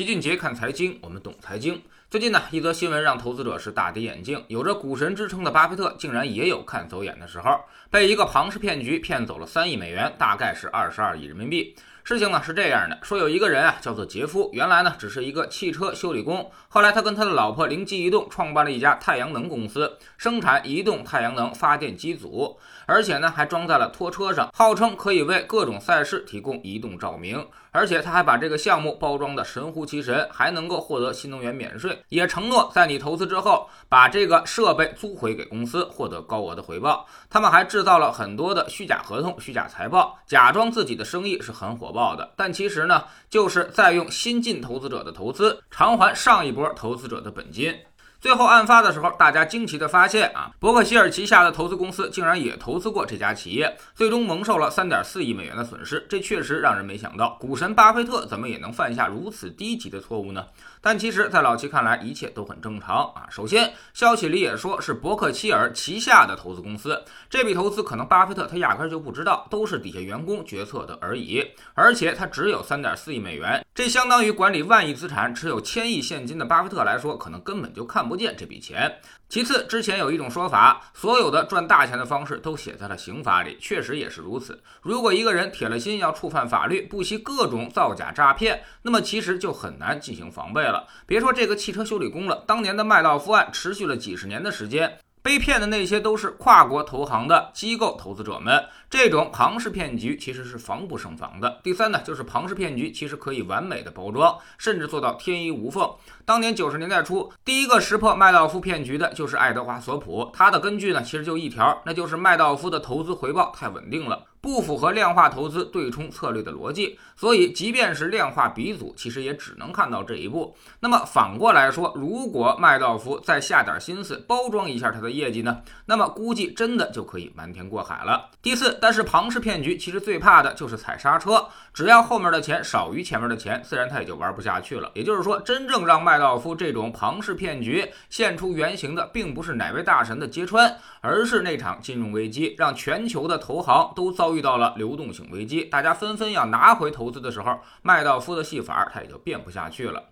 齐俊杰看财经，我们懂财经。最近呢，一则新闻让投资者是大跌眼镜。有着股神之称的巴菲特，竟然也有看走眼的时候，被一个庞氏骗局骗走了三亿美元，大概是二十二亿人民币。事情呢是这样的，说有一个人啊，叫做杰夫，原来呢只是一个汽车修理工，后来他跟他的老婆灵机一动，创办了一家太阳能公司，生产移动太阳能发电机组，而且呢还装在了拖车上，号称可以为各种赛事提供移动照明，而且他还把这个项目包装的神乎其神，还能够获得新能源免税，也承诺在你投资之后把这个设备租回给公司，获得高额的回报。他们还制造了很多的虚假合同、虚假财报，假装自己的生意是很火爆。的，但其实呢，就是在用新进投资者的投资偿还上一波投资者的本金。最后案发的时候，大家惊奇的发现啊，伯克希尔旗下的投资公司竟然也投资过这家企业，最终蒙受了三点四亿美元的损失。这确实让人没想到，股神巴菲特怎么也能犯下如此低级的错误呢？但其实，在老齐看来，一切都很正常啊。首先，消息里也说是伯克希尔旗下的投资公司，这笔投资可能巴菲特他压根就不知道，都是底下员工决策的而已。而且他只有三点四亿美元，这相当于管理万亿资产、持有千亿现金的巴菲特来说，可能根本就看。不不见这笔钱。其次，之前有一种说法，所有的赚大钱的方式都写在了刑法里，确实也是如此。如果一个人铁了心要触犯法律，不惜各种造假诈骗，那么其实就很难进行防备了。别说这个汽车修理工了，当年的麦道夫案持续了几十年的时间。被骗的那些都是跨国投行的机构投资者们，这种庞氏骗局其实是防不胜防的。第三呢，就是庞氏骗局其实可以完美的包装，甚至做到天衣无缝。当年九十年代初，第一个识破麦道夫骗局的就是爱德华索普，他的根据呢其实就一条，那就是麦道夫的投资回报太稳定了。不符合量化投资对冲策略的逻辑，所以即便是量化鼻祖，其实也只能看到这一步。那么反过来说，如果麦道夫再下点心思，包装一下他的业绩呢？那么估计真的就可以瞒天过海了。第四，但是庞氏骗局其实最怕的就是踩刹车，只要后面的钱少于前面的钱，自然他也就玩不下去了。也就是说，真正让麦道夫这种庞氏骗局现出原形的，并不是哪位大神的揭穿，而是那场金融危机，让全球的投行都遭。遇到了流动性危机，大家纷纷要拿回投资的时候，麦道夫的戏法他也就变不下去了。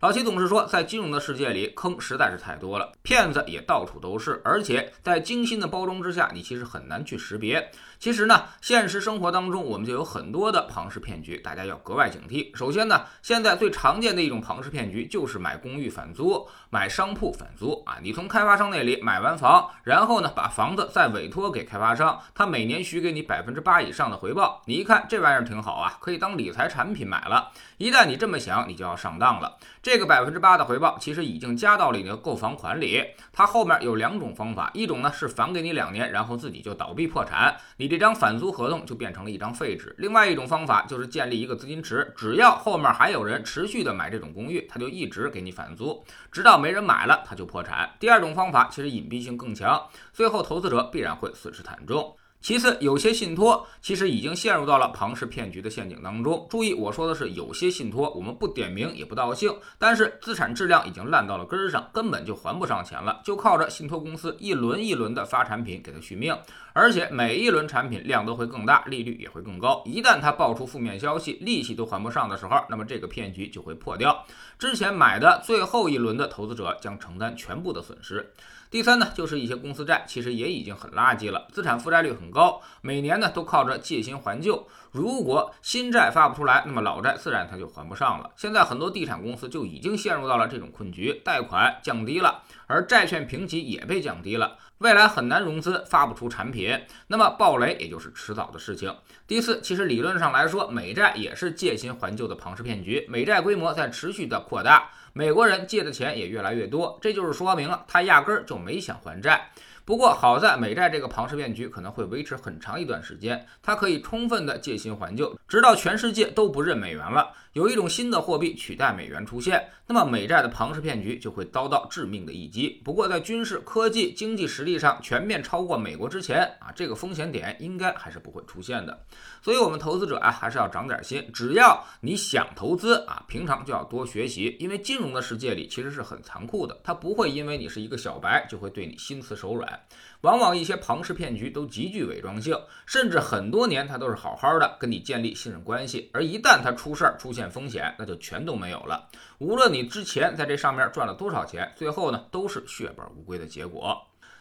老齐总是说，在金融的世界里，坑实在是太多了，骗子也到处都是，而且在精心的包装之下，你其实很难去识别。其实呢，现实生活当中，我们就有很多的庞氏骗局，大家要格外警惕。首先呢，现在最常见的一种庞氏骗局就是买公寓返租、买商铺返租啊。你从开发商那里买完房，然后呢，把房子再委托给开发商，他每年许给你百分之八以上的回报。你一看这玩意儿挺好啊，可以当理财产品买了。一旦你这么想，你就要上当了。这个百分之八的回报其实已经加到了你的购房款里。它后面有两种方法，一种呢是返给你两年，然后自己就倒闭破产，你。这张返租合同就变成了一张废纸。另外一种方法就是建立一个资金池，只要后面还有人持续的买这种公寓，他就一直给你返租，直到没人买了，他就破产。第二种方法其实隐蔽性更强，最后投资者必然会损失惨重。其次，有些信托其实已经陷入到了庞氏骗局的陷阱当中。注意，我说的是有些信托，我们不点名也不道姓，但是资产质量已经烂到了根儿上，根本就还不上钱了，就靠着信托公司一轮一轮的发产品给他续命，而且每一轮产品量都会更大，利率也会更高。一旦他爆出负面消息，利息都还不上的时候，那么这个骗局就会破掉。之前买的最后一轮的投资者将承担全部的损失。第三呢，就是一些公司债，其实也已经很垃圾了，资产负债率很高，每年呢都靠着借新还旧。如果新债发不出来，那么老债自然它就还不上了。现在很多地产公司就已经陷入到了这种困局，贷款降低了，而债券评级也被降低了，未来很难融资，发不出产品，那么暴雷也就是迟早的事情。第四，其实理论上来说，美债也是借新还旧的庞氏骗局，美债规模在持续的扩大。美国人借的钱也越来越多，这就是说明了他压根儿就没想还债。不过好在美债这个庞氏骗局可能会维持很长一段时间，它可以充分的借新还旧，直到全世界都不认美元了，有一种新的货币取代美元出现，那么美债的庞氏骗局就会遭到致命的一击。不过在军事、科技、经济实力上全面超过美国之前啊，这个风险点应该还是不会出现的。所以，我们投资者啊，还是要长点心。只要你想投资啊，平常就要多学习，因为金融的世界里其实是很残酷的，它不会因为你是一个小白就会对你心慈手软。往往一些庞氏骗局都极具伪装性，甚至很多年他都是好好的跟你建立信任关系，而一旦他出事儿、出现风险，那就全都没有了。无论你之前在这上面赚了多少钱，最后呢都是血本无归的结果。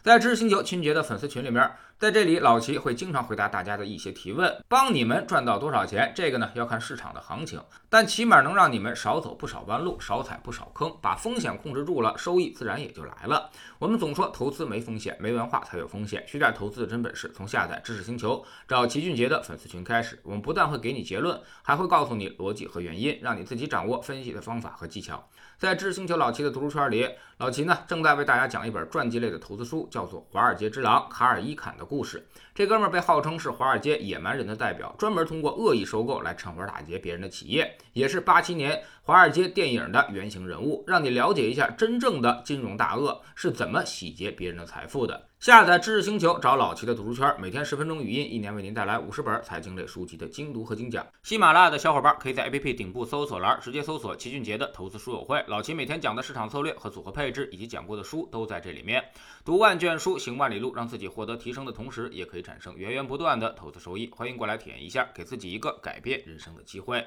在知识星球清洁的粉丝群里面，在这里老齐会经常回答大家的一些提问，帮你们赚到多少钱，这个呢要看市场的行情，但起码能让你们少走不少弯路，少踩不少坑，把风险控制住了，收益自然也就来了。我们总说投资没风险，没文化才有风险，学点投资的真本事，从下载知识星球找齐俊杰的粉丝群开始，我们不但会给你结论，还会告诉你逻辑和原因，让你自己掌握分析的方法和技巧。在知识星球老齐的读书圈里，老齐呢正在为大家讲一本传记类的投资书。叫做《华尔街之狼》卡尔伊坎的故事。这哥们儿被号称是华尔街野蛮人的代表，专门通过恶意收购来趁火打劫别人的企业，也是八七年华尔街电影的原型人物。让你了解一下真正的金融大鳄是怎么洗劫别人的财富的。下载知识星球，找老齐的读书圈，每天十分钟语音，一年为您带来五十本财经类书籍的精读和精讲。喜马拉雅的小伙伴可以在 APP 顶部搜索栏直接搜索齐俊杰的投资书友会，老齐每天讲的市场策略和组合配置，以及讲过的书都在这里面。读万卷书，行万里路，让自己获得提升的同时，也可以产生源源不断的投资收益。欢迎过来体验一下，给自己一个改变人生的机会。